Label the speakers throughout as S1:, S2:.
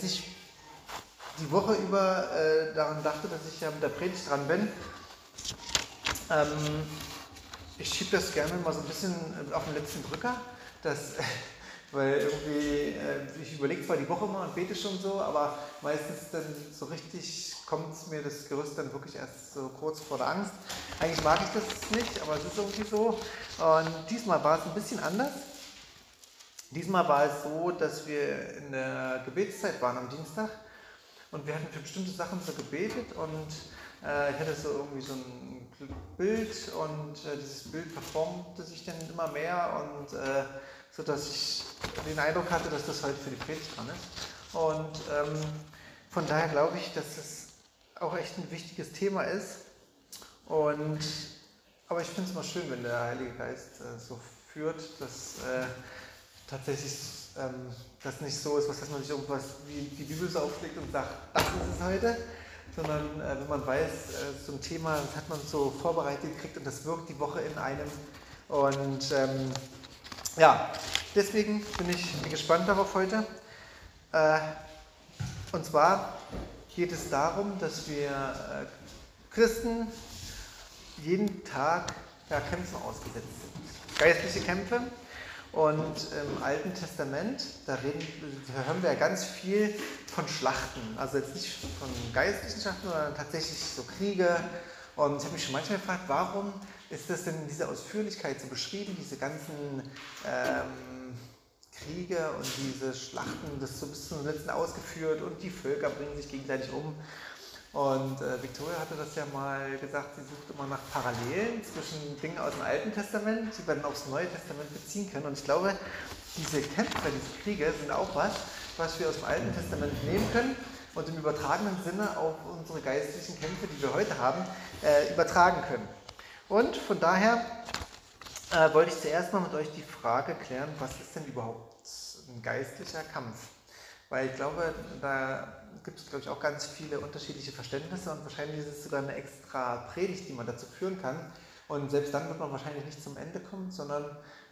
S1: als ich die Woche über äh, daran dachte, dass ich ja mit der Predigt dran bin, ähm, ich schiebe das gerne mal so ein bisschen auf den letzten Drücker, dass, weil irgendwie, äh, ich überlege zwar die Woche mal und bete schon so, aber meistens dann so richtig kommt mir das Gerüst dann wirklich erst so kurz vor der Angst. Eigentlich mag ich das nicht, aber es ist irgendwie so. Und diesmal war es ein bisschen anders. Diesmal war es so, dass wir in der Gebetszeit waren am Dienstag und wir hatten für bestimmte Sachen so gebetet und äh, ich hatte so irgendwie so ein Bild und äh, dieses Bild verformte sich dann immer mehr und äh, so dass ich den Eindruck hatte, dass das heute für die Predigt dran ist. Und ähm, von daher glaube ich, dass es auch echt ein wichtiges Thema ist. Und, aber ich finde es immer schön, wenn der Heilige Geist äh, so führt, dass äh, tatsächlich ähm, das nicht so ist, was, dass man sich irgendwas wie die Bibel so auflegt und sagt, das ist es heute, sondern äh, wenn man weiß, äh, so ein Thema, das hat man so vorbereitet gekriegt und das wirkt die Woche in einem. Und ähm, ja, deswegen bin ich gespannt darauf heute. Äh, und zwar geht es darum, dass wir äh, Christen jeden Tag ja, Kämpfen ausgesetzt sind. Geistliche Kämpfe. Und im Alten Testament, da, reden, da hören wir ja ganz viel von Schlachten. Also jetzt nicht von geistlichen Schlachten, sondern tatsächlich so Kriege. Und ich habe mich schon manchmal gefragt, warum ist das denn in dieser Ausführlichkeit so beschrieben, diese ganzen ähm, Kriege und diese Schlachten, das so bis zum letzten ausgeführt und die Völker bringen sich gegenseitig um. Und äh, Victoria hatte das ja mal gesagt, sie sucht immer nach Parallelen zwischen Dingen aus dem Alten Testament, die wir dann aufs Neue Testament beziehen können. Und ich glaube, diese Kämpfe, diese Kriege sind auch was, was wir aus dem Alten Testament nehmen können und im übertragenen Sinne auf unsere geistlichen Kämpfe, die wir heute haben, äh, übertragen können. Und von daher äh, wollte ich zuerst mal mit euch die Frage klären, was ist denn überhaupt ein geistlicher Kampf? Weil ich glaube, da gibt es, glaube ich, auch ganz viele unterschiedliche Verständnisse und wahrscheinlich ist es sogar eine extra Predigt, die man dazu führen kann. Und selbst dann wird man wahrscheinlich nicht zum Ende kommen, sondern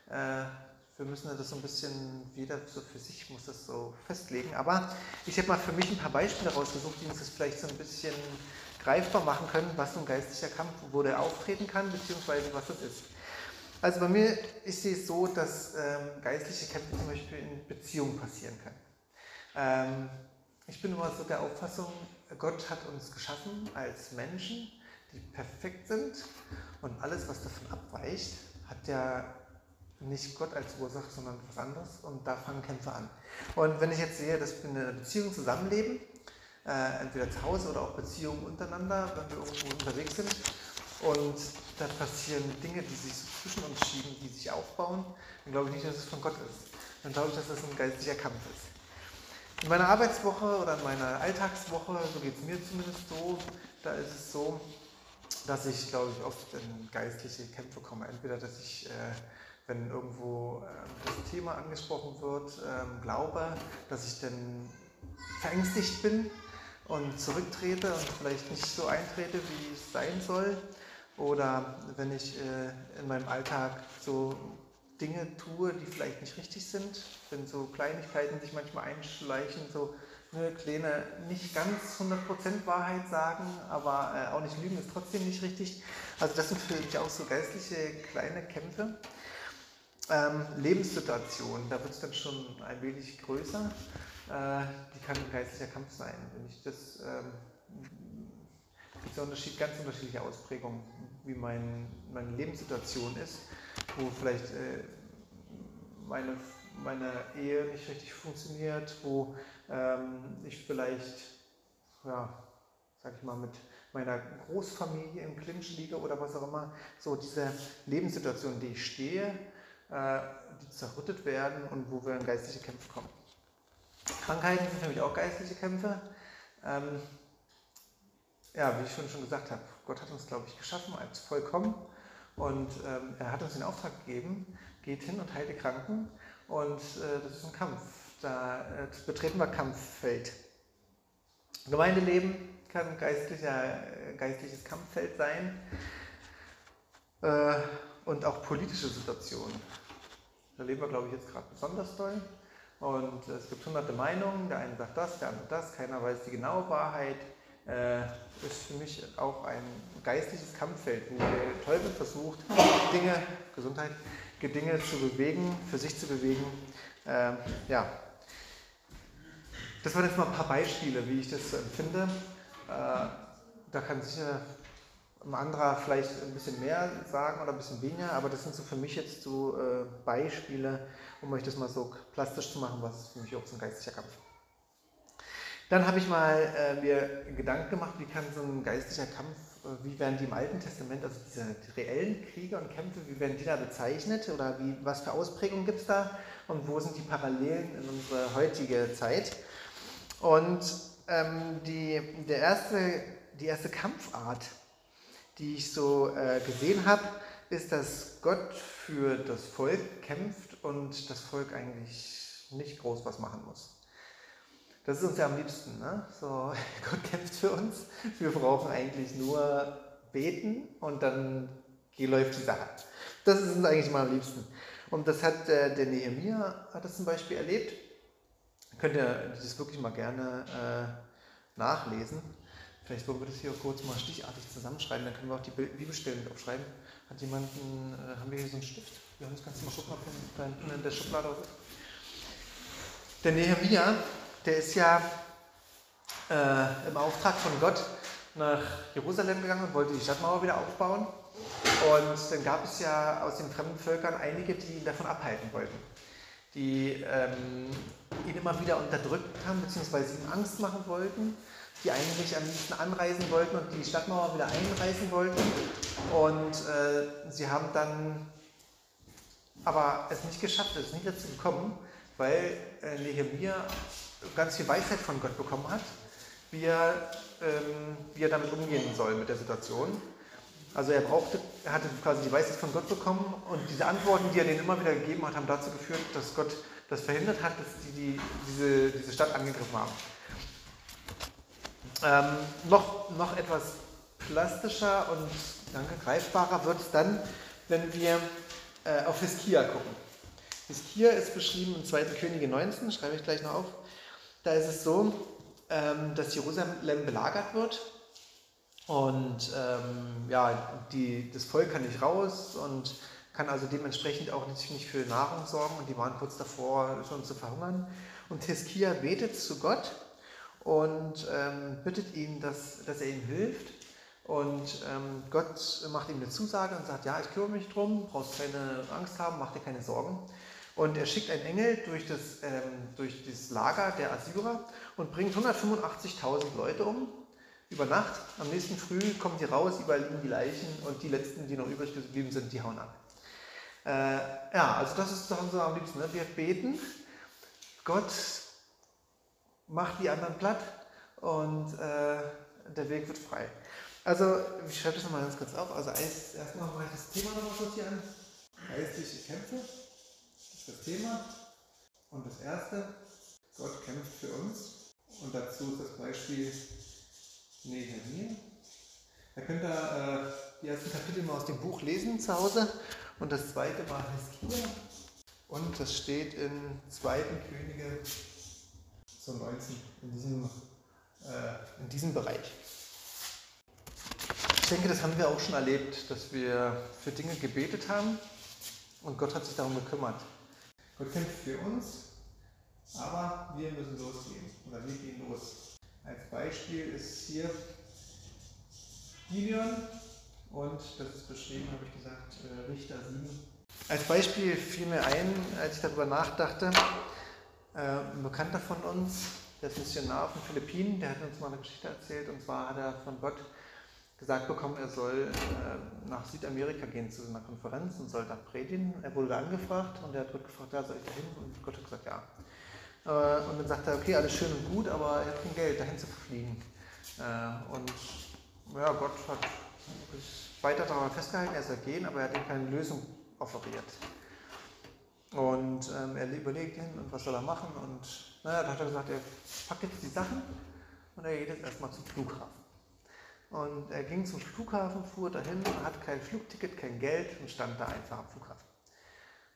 S1: äh, wir müssen das so ein bisschen, jeder so für sich muss das so festlegen. Aber ich habe mal für mich ein paar Beispiele rausgesucht, die uns das vielleicht so ein bisschen greifbar machen können, was so ein geistlicher Kampf, wo der auftreten kann, beziehungsweise was das ist. Also bei mir ist es so, dass ähm, geistliche Kämpfe zum Beispiel in Beziehungen passieren können. Ähm, ich bin immer so der Auffassung, Gott hat uns geschaffen als Menschen, die perfekt sind und alles, was davon abweicht, hat ja nicht Gott als Ursache, sondern was anderes und da fangen Kämpfe an. Und wenn ich jetzt sehe, dass wir in einer Beziehung zusammenleben, äh, entweder zu Hause oder auch Beziehungen untereinander, wenn wir irgendwo unterwegs sind und da passieren Dinge, die sich so zwischen uns schieben, die sich aufbauen, dann glaube ich nicht, dass es von Gott ist. Dann glaube ich, dass es ein geistlicher Kampf ist. In meiner Arbeitswoche oder in meiner Alltagswoche, so geht es mir zumindest so, da ist es so, dass ich, glaube ich, oft in geistliche Kämpfe komme. Entweder, dass ich, äh, wenn irgendwo äh, das Thema angesprochen wird, äh, glaube, dass ich dann verängstigt bin und zurücktrete und vielleicht nicht so eintrete, wie es sein soll. Oder wenn ich äh, in meinem Alltag so Dinge tue, die vielleicht nicht richtig sind, wenn so Kleinigkeiten sich manchmal einschleichen, so eine kleine, nicht ganz 100% Wahrheit sagen, aber äh, auch nicht lügen ist trotzdem nicht richtig. Also das sind für mich auch so geistliche kleine Kämpfe. Ähm, Lebenssituation, da wird es dann schon ein wenig größer. Äh, die kann ein geistlicher Kampf sein. Wenn ich das, ähm, gibt es Unterschied, ganz unterschiedliche Ausprägungen, wie mein, meine Lebenssituation ist wo vielleicht äh, meine, meine Ehe nicht richtig funktioniert, wo ähm, ich vielleicht, ja, sag ich mal, mit meiner Großfamilie im Clinch liege oder was auch immer, so diese Lebenssituation, in die ich stehe, äh, die zerrüttet werden und wo wir in geistliche Kämpfe kommen. Krankheiten sind mich auch geistliche Kämpfe. Ähm, ja, wie ich schon, schon gesagt habe, Gott hat uns, glaube ich, geschaffen als vollkommen und ähm, er hat uns den Auftrag gegeben, geht hin und heilt die Kranken. Und äh, das ist ein Kampf. Da äh, betreten wir Kampffeld. Gemeindeleben kann geistlicher, äh, geistliches Kampffeld sein. Äh, und auch politische Situationen. Da leben wir, glaube ich, jetzt gerade besonders doll. Und es gibt hunderte Meinungen, der eine sagt das, der andere das, keiner weiß die genaue Wahrheit. Äh, ist für mich auch ein geistliches Kampffeld, wo der Teufel versucht, Dinge, Gesundheit, Dinge zu bewegen, für sich zu bewegen. Äh, ja, das waren jetzt mal ein paar Beispiele, wie ich das empfinde. Äh, da kann sicher ein anderer vielleicht ein bisschen mehr sagen oder ein bisschen weniger, aber das sind so für mich jetzt so äh, Beispiele, um euch das mal so plastisch zu machen, was für mich auch so ein geistlicher Kampf. Dann habe ich mal äh, mir Gedanken gemacht, wie kann so ein geistlicher Kampf, äh, wie werden die im Alten Testament, also diese reellen Kriege und Kämpfe, wie werden die da bezeichnet oder wie, was für Ausprägungen gibt es da und wo sind die Parallelen in unsere heutige Zeit? Und ähm, die, der erste, die erste Kampfart, die ich so äh, gesehen habe, ist, dass Gott für das Volk kämpft und das Volk eigentlich nicht groß was machen muss. Das ist uns ja am liebsten. Ne? So, Gott kämpft für uns. Wir brauchen eigentlich nur beten und dann läuft die Sache. Das ist uns eigentlich mal am liebsten. Und das hat äh, der Nehemiah hat das zum Beispiel erlebt. Könnt ihr das wirklich mal gerne äh, nachlesen. Vielleicht wollen wir das hier kurz mal stichartig zusammenschreiben, dann können wir auch die Bibelstellen mit aufschreiben. Hat jemand, äh, haben wir hier so einen Stift? Wir haben das Ganze mal gucken, ob in der Schublade. Der Nehemiah, der ist ja äh, im Auftrag von Gott nach Jerusalem gegangen und wollte die Stadtmauer wieder aufbauen. Und dann gab es ja aus den fremden Völkern einige, die ihn davon abhalten wollten. Die ähm, ihn immer wieder unterdrückt haben, beziehungsweise ihm Angst machen wollten die eigentlich am liebsten anreisen wollten und die Stadtmauer wieder einreißen wollten. Und äh, sie haben dann aber es nicht geschafft, es nicht dazu gekommen, weil äh, Nehemiah ganz viel Weisheit von Gott bekommen hat, wie er, ähm, wie er damit umgehen soll mit der Situation. Also er brauchte, er hatte quasi die Weisheit von Gott bekommen und diese Antworten, die er denen immer wieder gegeben hat, haben dazu geführt, dass Gott das verhindert hat, dass die, die diese, diese Stadt angegriffen haben. Ähm, noch, noch etwas plastischer und danke, greifbarer wird es dann, wenn wir äh, auf Hiskia gucken. Hiskia ist beschrieben im 2. Könige 19, schreibe ich gleich noch auf. Da ist es so, ähm, dass Jerusalem belagert wird und ähm, ja, die, das Volk kann nicht raus und kann also dementsprechend auch nicht, nicht für Nahrung sorgen und die waren kurz davor schon zu verhungern. Und Hiskia betet zu Gott und ähm, bittet ihn, dass, dass er ihm hilft. Und ähm, Gott macht ihm eine Zusage und sagt, ja, ich kümmere mich drum, brauchst keine Angst haben, mach dir keine Sorgen. Und er schickt einen Engel durch das, ähm, durch das Lager der Assyrer und bringt 185.000 Leute um über Nacht. Am nächsten Früh kommen die raus, überall liegen die Leichen und die letzten, die noch übrig geblieben sind, die hauen ab. Äh, ja, also das ist so am liebsten. Ne? Wir beten, Gott macht die anderen platt und äh, der Weg wird frei. Also, ich schreibe das nochmal ganz kurz auf. Also, erstmal mal das Thema nochmal sortieren. Geistliche Kämpfe das Thema. Und das erste, Gott kämpft für uns. Und dazu ist das Beispiel Nehemiah. Da könnt ihr äh, die ersten Kapitel mal aus dem Buch lesen zu Hause. Und das zweite war Hiskia. Und das steht in 2. Könige so 19 in diesem, äh, in diesem Bereich. Ich denke, das haben wir auch schon erlebt, dass wir für Dinge gebetet haben und Gott hat sich darum gekümmert. Kämpft für uns, aber wir müssen losgehen oder wir gehen los. Als Beispiel ist hier Gideon und das ist beschrieben, habe ich gesagt, äh, Richter 7. Als Beispiel fiel mir ein, als ich darüber nachdachte, äh, ein Bekannter von uns, der ist Missionar auf den Philippinen, der hat uns mal eine Geschichte erzählt und zwar hat er von Gott gesagt bekommen, er soll äh, nach Südamerika gehen zu einer Konferenz und soll da predigen. Er wurde da angefragt und er hat Gott gefragt, ja, soll ich da hin? Und Gott hat gesagt, ja. Äh, und dann sagt er, okay, alles schön und gut, aber er hat kein Geld, dahin zu fliegen. und ja, Gott hat weiter daran festgehalten, er soll gehen, aber er hat ihm keine Lösung offeriert. Und ähm, er überlegt hin und was soll er machen. Und naja, da hat er gesagt, er packt jetzt die Sachen und er geht jetzt erstmal zum Flughafen. Und er ging zum Flughafen, fuhr dahin, hat kein Flugticket, kein Geld und stand da einfach am Flughafen.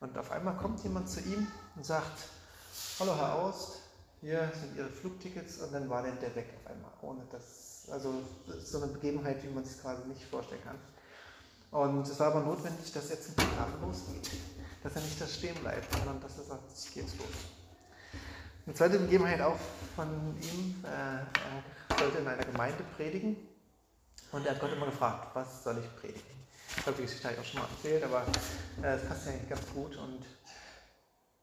S1: Und auf einmal kommt jemand zu ihm und sagt, hallo Herr Aust, hier sind Ihre Flugtickets und dann war der weg auf einmal, ohne dass, also so eine Begebenheit, wie man sich quasi nicht vorstellen kann. Und es war aber notwendig, dass er zum Flughafen losgeht, dass er nicht da stehen bleibt, sondern dass er sagt, ich gehe jetzt los. Eine zweite Begebenheit auch von ihm, äh, er sollte in einer Gemeinde predigen und er hat Gott immer gefragt, was soll ich predigen? Ich glaube, die Geschichte habe ich auch schon mal erzählt, aber äh, es passt ja eigentlich ganz gut und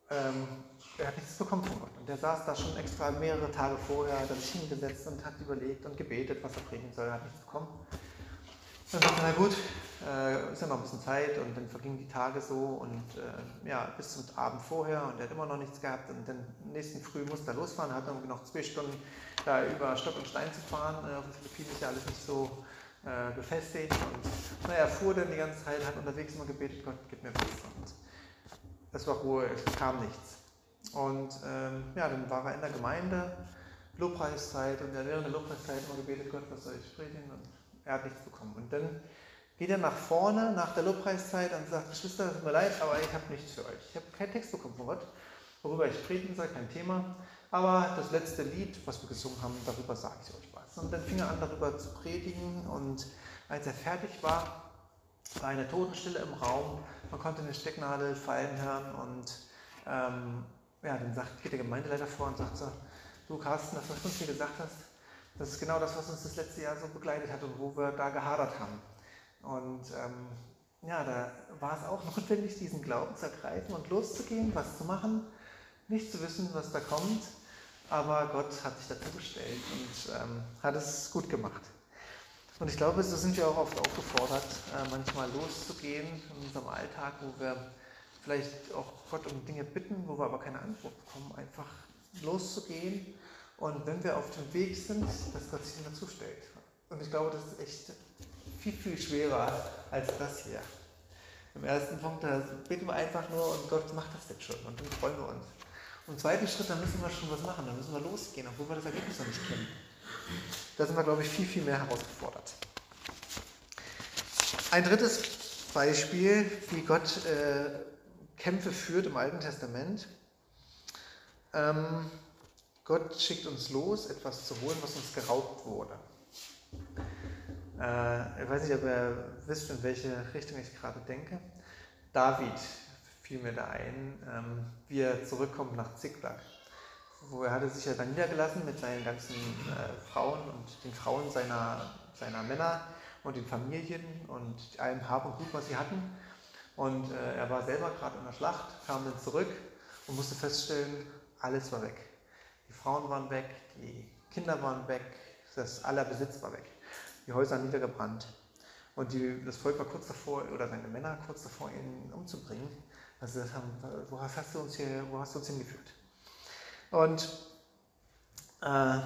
S1: ähm, er hat nichts bekommen von Gott. Und er saß da schon extra mehrere Tage vorher, hat sich hingesetzt und hat überlegt und gebetet, was er predigen soll. Er hat nichts bekommen. Dann sagte er, na gut, äh, ist ja noch ein bisschen Zeit und dann vergingen die Tage so und äh, ja, bis zum Abend vorher und er hat immer noch nichts gehabt und dann nächsten Früh musste er losfahren, hat irgendwie noch zwei Stunden da über Stock und Stein zu fahren. Äh, auf den Philippinen ist ja alles nicht so äh, befestigt und naja, er fuhr dann die ganze Zeit, hat unterwegs immer gebetet, Gott, gib mir was. Und es war Ruhe, es kam nichts. Und ähm, ja, dann war er in der Gemeinde, Lobpreiszeit, und er hat während der Lobpreiszeit immer gebetet, Gott, was soll ich predigen? Und er hat nichts bekommen. Und dann geht er nach vorne nach der Lobpreiszeit und sagt, Geschwister, es tut mir leid, aber ich habe nichts für euch. Ich habe keinen Text bekommen von Gott, worüber ich predigen soll, kein Thema. Aber das letzte Lied, was wir gesungen haben, darüber sage ich euch. Und dann fing er an, darüber zu predigen. Und als er fertig war, war eine Totenstille im Raum. Man konnte eine Stecknadel fallen hören. Und ähm, ja, dann sagt, geht der Gemeindeleiter vor und sagt so, du Carsten, das, was du uns hier gesagt hast, das ist genau das, was uns das letzte Jahr so begleitet hat und wo wir da gehadert haben. Und ähm, ja, da war es auch notwendig, diesen Glauben zu ergreifen und loszugehen, was zu machen, nicht zu wissen, was da kommt, aber Gott hat sich dazu gestellt und ähm, hat es gut gemacht. Und ich glaube, so sind wir auch oft aufgefordert, äh, manchmal loszugehen in unserem Alltag, wo wir vielleicht auch Gott um Dinge bitten, wo wir aber keine Antwort bekommen, einfach loszugehen und wenn wir auf dem Weg sind, dass Gott sich dazu stellt. Und ich glaube, das ist echt viel, viel schwerer als das hier. Im ersten Punkt, da beten wir einfach nur und Gott macht das jetzt schon und dann freuen wir uns. Und im zweiten Schritt, da müssen wir schon was machen, da müssen wir losgehen, obwohl wir das Ergebnis noch nicht kennen. Da sind wir, glaube ich, viel, viel mehr herausgefordert. Ein drittes Beispiel, wie Gott äh, Kämpfe führt im Alten Testament. Ähm, Gott schickt uns los, etwas zu holen, was uns geraubt wurde. Äh, ich weiß nicht, ob ihr wisst, in welche Richtung ich gerade denke. David fiel mir da ein, ähm, wie er zurückkommt nach Ziklag. Wo er hatte sich ja dann niedergelassen mit seinen ganzen äh, Frauen und den Frauen seiner, seiner Männer und den Familien und allem Hab und Gut, was sie hatten. Und äh, er war selber gerade in der Schlacht, kam dann zurück und musste feststellen, alles war weg. Die Frauen waren weg, die Kinder waren weg, das aller Besitz war weg. Die Häuser niedergebrannt. Und die, das Volk war kurz davor, oder seine Männer kurz davor, ihn umzubringen. Also das haben, wo hast du uns hier, wo hast du uns hingeführt? Und äh,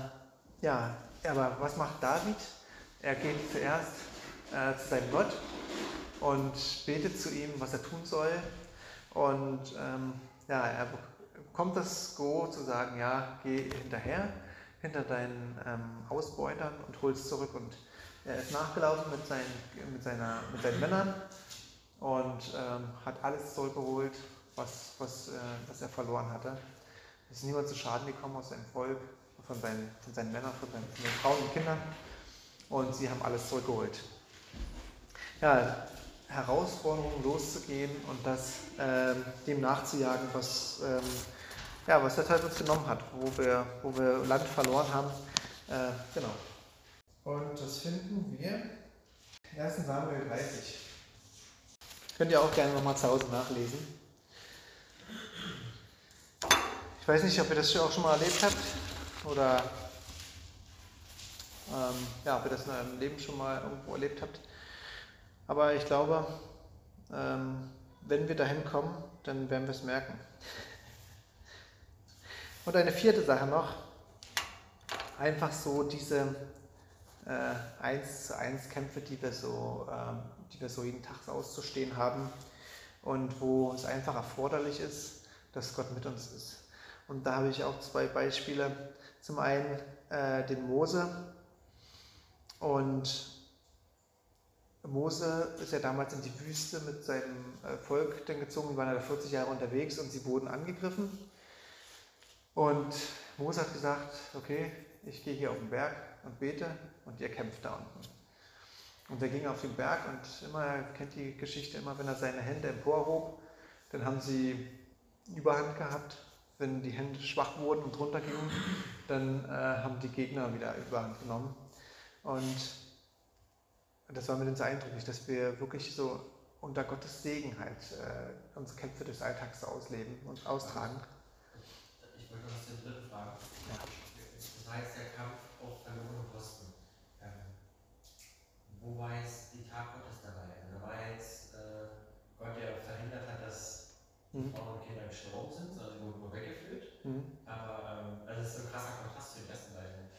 S1: ja, aber was macht David? Er geht zuerst äh, zu seinem Gott und betet zu ihm, was er tun soll. Und ähm, ja, er bekommt das Go zu sagen, ja, geh hinterher, hinter deinen ähm, Ausbeutern und hol es zurück. Und er ist nachgelaufen mit seinen, mit seiner, mit seinen Männern und ähm, hat alles zurückgeholt, was, was, äh, was er verloren hatte. Es ist niemand zu Schaden gekommen aus seinem Volk, von seinen, von seinen Männern, von seinen, von seinen Frauen und Kindern. Und sie haben alles zurückgeholt. Ja, Herausforderungen loszugehen und das ähm, dem nachzujagen, was, ähm, ja, was der Teufel uns genommen hat, wo wir, wo wir Land verloren haben. Äh, genau. Und das finden wir 1. Samuel 30. Könnt ihr auch gerne nochmal zu Hause nachlesen. Ich weiß nicht, ob ihr das auch schon mal erlebt habt oder ähm, ja, ob ihr das in eurem Leben schon mal irgendwo erlebt habt. Aber ich glaube, ähm, wenn wir dahin kommen, dann werden wir es merken. Und eine vierte Sache noch, einfach so diese äh, 1 zu 1 Kämpfe, die wir, so, ähm, die wir so jeden Tag auszustehen haben und wo es einfach erforderlich ist, dass Gott mit uns ist. Und da habe ich auch zwei Beispiele. Zum einen äh, den Mose und Mose ist ja damals in die Wüste mit seinem äh, Volk dann gezogen, die waren ja 40 Jahre unterwegs und sie wurden angegriffen. Und Mose hat gesagt, okay, ich gehe hier auf den Berg und bete und ihr kämpft da unten. Und er ging auf den Berg und immer, er kennt die Geschichte, immer wenn er seine Hände emporhob, dann haben sie Überhand gehabt. Wenn die Hände schwach wurden und runtergingen, dann äh, haben die Gegner wieder Überhand genommen. Und das war mir dann so eindrücklich, dass wir wirklich so unter Gottes Segen halt äh, unsere Kämpfe des Alltags ausleben und austragen.
S2: Ich wollte noch den dritten fragen. Ja. Das heißt, der Kampf auf verlorene Posten. Wo war jetzt die Tat Gottes dabei? Also da war jetzt äh, Gott, der verhindert hat, dass mhm. Frauen und Kinder gestorben sind, sondern sie wurden nur weggeführt. Mhm. Aber ähm, also das ist ein krasser Kontrast zu den ersten beiden.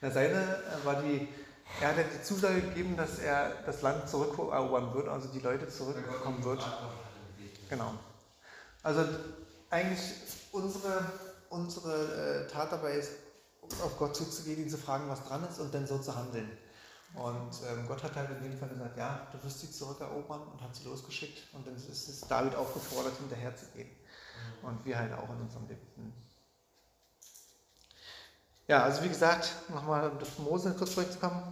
S1: Na, seine äh, war die er hat die Zusage gegeben, dass er das Land zurückerobern wird, also die Leute zurückkommen wird. Genau. Also eigentlich unsere, unsere äh, Tat dabei ist, auf Gott zuzugehen, ihn zu fragen, was dran ist und dann so zu handeln. Und ähm, Gott hat halt in dem Fall gesagt, ja, du wirst sie zurückerobern und hat sie losgeschickt. Und dann ist es David aufgefordert, hinterher zu gehen. Mhm. Und wir halt auch in unserem Leben. Ja, also wie gesagt, nochmal auf Mose kurz zurückzukommen.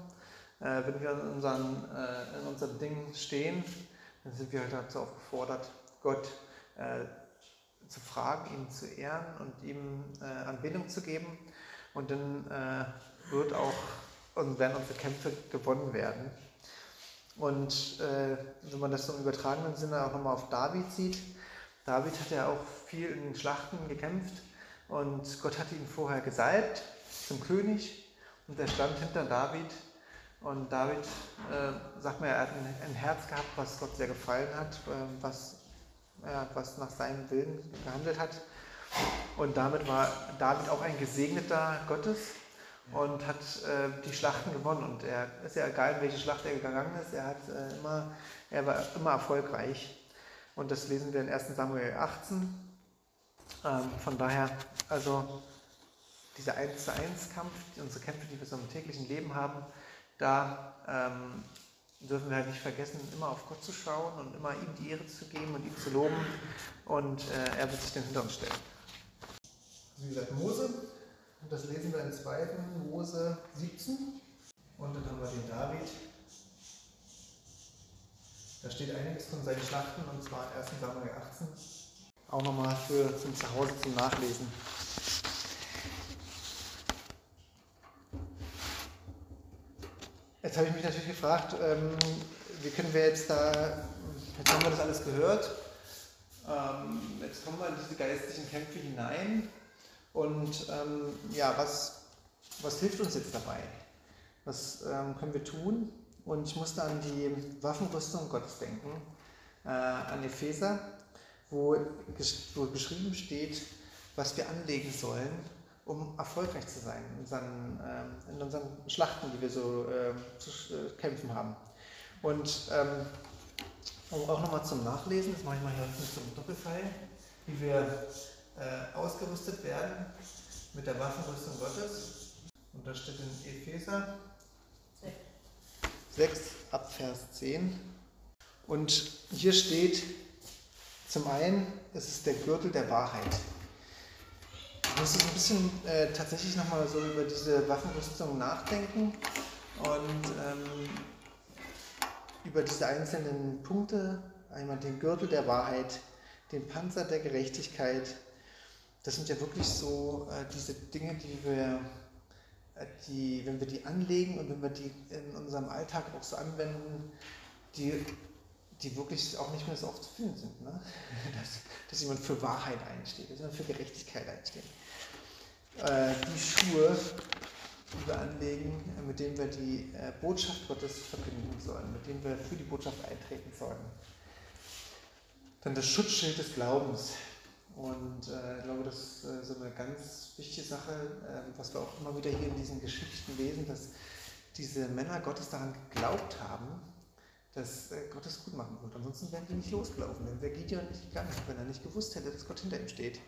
S1: Äh, wenn wir in unseren, äh, in unseren Dingen stehen, dann sind wir halt dazu aufgefordert, Gott äh, zu fragen, ihn zu ehren und ihm äh, Anbindung zu geben. Und dann äh, wird auch und werden unsere Kämpfe gewonnen werden. Und äh, wenn man das so im übertragenen Sinne auch nochmal auf David sieht, David hat ja auch viel in Schlachten gekämpft und Gott hat ihn vorher gesalbt zum König und er stand hinter David. Und David, äh, sagt mir, er hat ein, ein, Herz gehabt, was Gott sehr gefallen hat, äh, was, ja, was nach seinem Willen gehandelt hat. Und damit war David auch ein Gesegneter Gottes und hat äh, die Schlachten gewonnen. Und er ist ja egal, in welche Schlacht er gegangen ist, er, hat, äh, immer, er war immer erfolgreich. Und das lesen wir in 1 Samuel 18. Ähm, von daher, also dieser 1 zu 1 Kampf, unsere Kämpfe, die wir so im täglichen Leben haben, da ähm, dürfen wir halt nicht vergessen, immer auf Gott zu schauen und immer ihm die Ehre zu geben und ihn zu loben. Und äh, er wird sich dann hinter uns stellen. Wie gesagt, Mose, das lesen wir in 2. Mose 17. Und dann haben wir den David. Da steht einiges von seinen Schlachten, und zwar in 1. Samuel 18. Auch nochmal für zum Zuhause zum Nachlesen. Jetzt habe ich mich natürlich gefragt, ähm, wie können wir jetzt da, jetzt haben wir das alles gehört, ähm, jetzt kommen wir in diese geistlichen Kämpfe hinein und ähm, ja, was, was hilft uns jetzt dabei? Was ähm, können wir tun? Und ich musste an die Waffenrüstung Gottes denken, äh, an Epheser, wo, wo beschrieben steht, was wir anlegen sollen, um erfolgreich zu sein in unseren, äh, in unseren Schlachten, die wir so äh, zu kämpfen haben. Und ähm, auch nochmal zum Nachlesen, das mache ich mal hier einem Doppelfeil, wie wir äh, ausgerüstet werden mit der Waffenrüstung Gottes. Und das steht in Epheser 6 ab Vers 10. Und hier steht zum einen, es ist der Gürtel der Wahrheit. Ich musste so ein bisschen äh, tatsächlich nochmal so über diese Waffenrüstung nachdenken und ähm, über diese einzelnen Punkte, einmal den Gürtel der Wahrheit, den Panzer der Gerechtigkeit. Das sind ja wirklich so äh, diese Dinge, die wir, äh, die, wenn wir die anlegen und wenn wir die in unserem Alltag auch so anwenden, die, die wirklich auch nicht mehr so oft zu finden sind. Ne? Dass, dass jemand für Wahrheit einsteht, dass jemand für Gerechtigkeit einsteht äh, die Schuhe, die wir anlegen, äh, mit denen wir die äh, Botschaft Gottes verkünden sollen, mit denen wir für die Botschaft eintreten sollen. Dann das Schutzschild des Glaubens. Und äh, ich glaube, das ist äh, so eine ganz wichtige Sache, äh, was wir auch immer wieder hier in diesen Geschichten lesen, dass diese Männer Gottes daran geglaubt haben, dass äh, Gott es gut machen wird. Ansonsten wären die nicht losgelaufen. Dann wäre Gideon nicht gegangen, wenn er nicht gewusst hätte, dass Gott hinter ihm steht.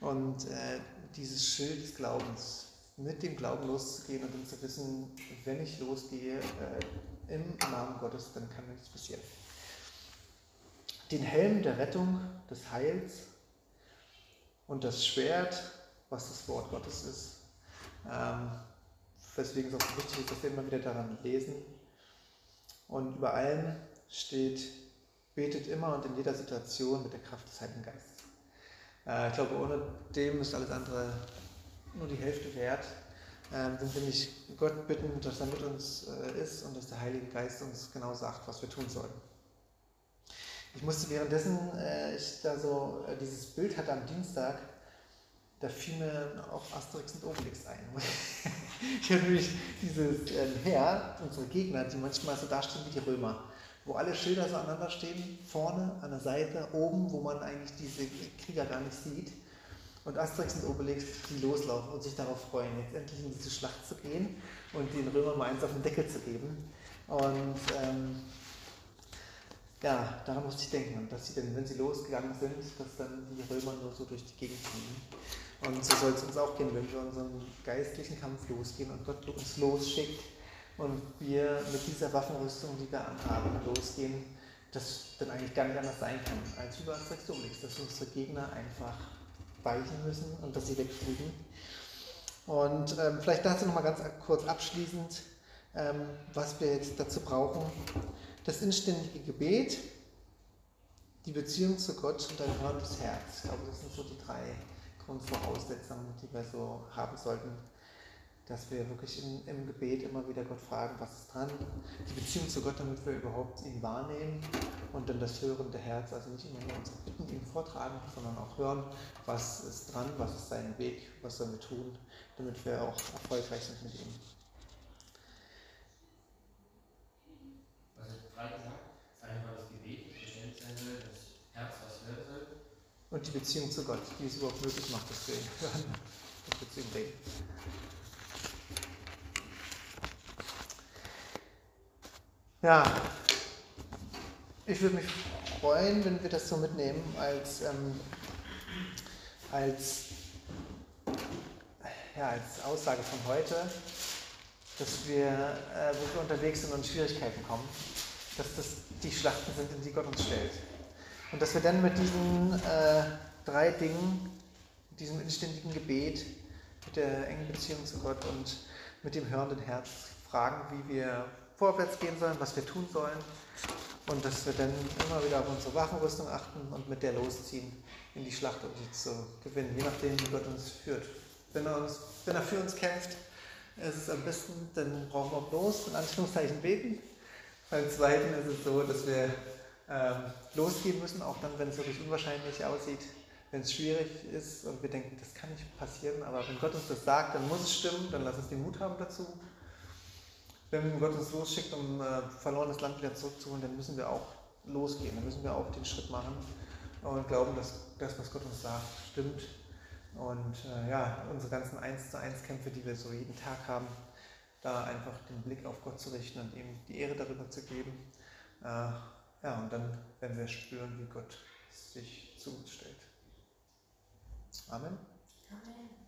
S1: Und äh, dieses Schild des Glaubens, mit dem Glauben loszugehen und dann zu wissen, wenn ich losgehe äh, im Namen Gottes, dann kann nichts passieren. Den Helm der Rettung, des Heils und das Schwert was das Wort Gottes ist. Ähm, weswegen es auch wichtig ist, dass wir immer wieder daran lesen. Und über allem steht, betet immer und in jeder Situation mit der Kraft des Heiligen Geistes. Äh, ich glaube, ohne dem ist alles andere nur die Hälfte wert. Ähm, wenn wir nicht Gott bitten, dass er mit uns äh, ist und dass der Heilige Geist uns genau sagt, was wir tun sollen. Ich musste währenddessen, äh, ich da so äh, dieses Bild hatte am Dienstag, da fiel mir auch Asterix und Obelix ein. ich habe nämlich dieses äh, Heer, unsere Gegner, die manchmal so dastehen wie die Römer, wo alle Schilder so aneinander stehen, vorne, an der Seite, oben, wo man eigentlich diese Krieger gar nicht sieht. Und Asterix und Obelix, die loslaufen und sich darauf freuen, jetzt endlich in diese Schlacht zu gehen und den Römern mal eins auf den Deckel zu geben. Und ähm, ja, daran musste ich denken, dass sie dann, wenn sie losgegangen sind, dass dann die Römer nur so durch die Gegend fliegen. Und so soll es uns auch gehen, wenn wir unseren geistlichen Kampf losgehen und Gott uns losschickt und wir mit dieser Waffenrüstung, die wir anhaben, losgehen, das dann eigentlich gar nicht anders sein kann, als über Obelix, dass unsere Gegner einfach weichen müssen und dass sie wegfliegen. Und ähm, vielleicht dazu nochmal ganz kurz abschließend, ähm, was wir jetzt dazu brauchen. Das inständige Gebet, die Beziehung zu Gott und ein hörendes Herz. Ich glaube, das sind so die drei Grundvoraussetzungen, die wir so haben sollten, dass wir wirklich in, im Gebet immer wieder Gott fragen, was ist dran, die Beziehung zu Gott, damit wir überhaupt ihn wahrnehmen und dann das hörende Herz, also nicht immer nur unsere Bitten ihm vortragen, sondern auch hören, was ist dran, was ist sein Weg, was sollen wir tun, damit wir auch erfolgreich sind mit ihm.
S2: Also drei gesagt, das eine war das Gebet, das Verständnis sein das Herz, was hören soll.
S1: Und die Beziehung zu Gott, die es überhaupt möglich macht, dass wir ihn hören, wir zu ihm reden. Ja, ich würde mich freuen, wenn wir das so mitnehmen als, ähm, als, ja, als Aussage von heute, dass wir, äh, wo wir unterwegs sind und Schwierigkeiten kommen, dass das die Schlachten sind, in die Gott uns stellt. Und dass wir dann mit diesen äh, drei Dingen, mit diesem inständigen Gebet, mit der engen Beziehung zu Gott und mit dem hörenden Herz fragen, wie wir vorwärts gehen sollen, was wir tun sollen. Und dass wir dann immer wieder auf unsere Waffenrüstung achten und mit der losziehen in die Schlacht, um sie zu gewinnen, je nachdem, wie Gott uns führt. Wenn er, uns, wenn er für uns kämpft, ist es am besten, dann brauchen wir bloß in Anführungszeichen beten. Beim Zweiten ist es so, dass wir ähm, losgehen müssen, auch dann, wenn es wirklich unwahrscheinlich aussieht, wenn es schwierig ist und wir denken, das kann nicht passieren, aber wenn Gott uns das sagt, dann muss es stimmen, dann lass uns den Mut haben dazu wenn Gott uns losschickt, um äh, verlorenes Land wieder zurückzuholen, dann müssen wir auch losgehen, dann müssen wir auch den Schritt machen und glauben, dass das, was Gott uns sagt, stimmt. Und äh, ja, unsere ganzen 1 zu 1 Kämpfe, die wir so jeden Tag haben, da einfach den Blick auf Gott zu richten und ihm die Ehre darüber zu geben. Äh, ja, und dann werden wir spüren, wie Gott sich zu uns stellt. Amen. Amen.